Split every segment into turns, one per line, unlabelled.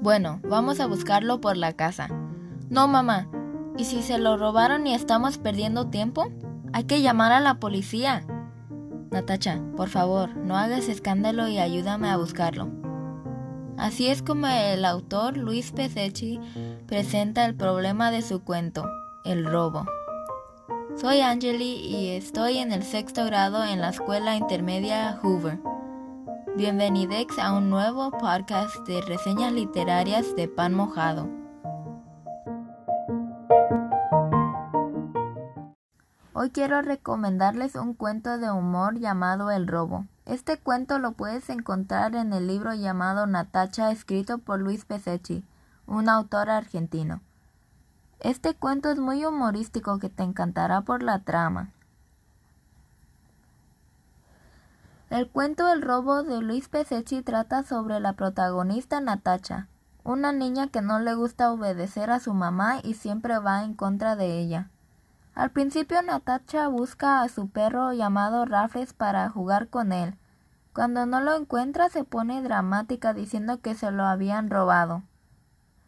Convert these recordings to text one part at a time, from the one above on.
Bueno, vamos a buscarlo por la casa. No, mamá. ¿Y si se lo robaron y estamos perdiendo tiempo? Hay que llamar a la policía. Natacha, por favor, no hagas escándalo y ayúdame a buscarlo. Así es como el autor Luis Pesechi presenta el problema de su cuento, El robo. Soy Angeli y estoy en el sexto grado en la escuela intermedia Hoover. Bienvenidos a un nuevo podcast de reseñas literarias de pan mojado. Hoy quiero recomendarles un cuento de humor llamado El robo. Este cuento lo puedes encontrar en el libro llamado Natacha escrito por Luis Pesechi, un autor argentino. Este cuento es muy humorístico que te encantará por la trama. El cuento El robo de Luis Pesechi trata sobre la protagonista Natacha, una niña que no le gusta obedecer a su mamá y siempre va en contra de ella. Al principio Natacha busca a su perro llamado Raffles para jugar con él. Cuando no lo encuentra se pone dramática diciendo que se lo habían robado.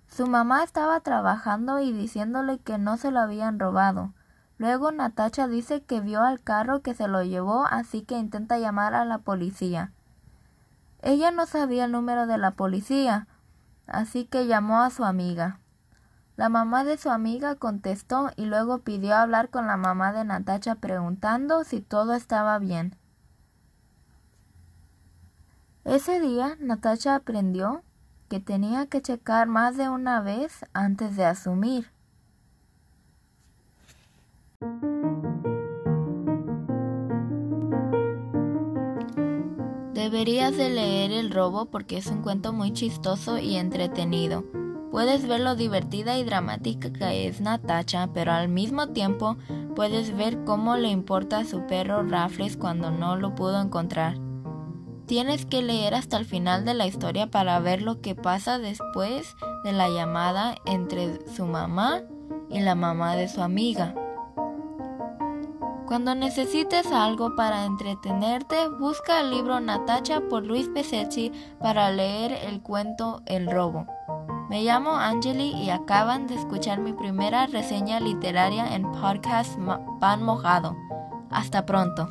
Su mamá estaba trabajando y diciéndole que no se lo habían robado. Luego Natacha dice que vio al carro que se lo llevó, así que intenta llamar a la policía. Ella no sabía el número de la policía, así que llamó a su amiga. La mamá de su amiga contestó y luego pidió hablar con la mamá de Natacha preguntando si todo estaba bien. Ese día Natacha aprendió que tenía que checar más de una vez antes de asumir. Deberías de leer El robo porque es un cuento muy chistoso y entretenido. Puedes ver lo divertida y dramática que es Natacha, pero al mismo tiempo puedes ver cómo le importa a su perro Raffles cuando no lo pudo encontrar. Tienes que leer hasta el final de la historia para ver lo que pasa después de la llamada entre su mamá y la mamá de su amiga. Cuando necesites algo para entretenerte, busca el libro Natacha por Luis Pesechi para leer el cuento El robo. Me llamo Angeli y acaban de escuchar mi primera reseña literaria en podcast Pan Mojado. Hasta pronto.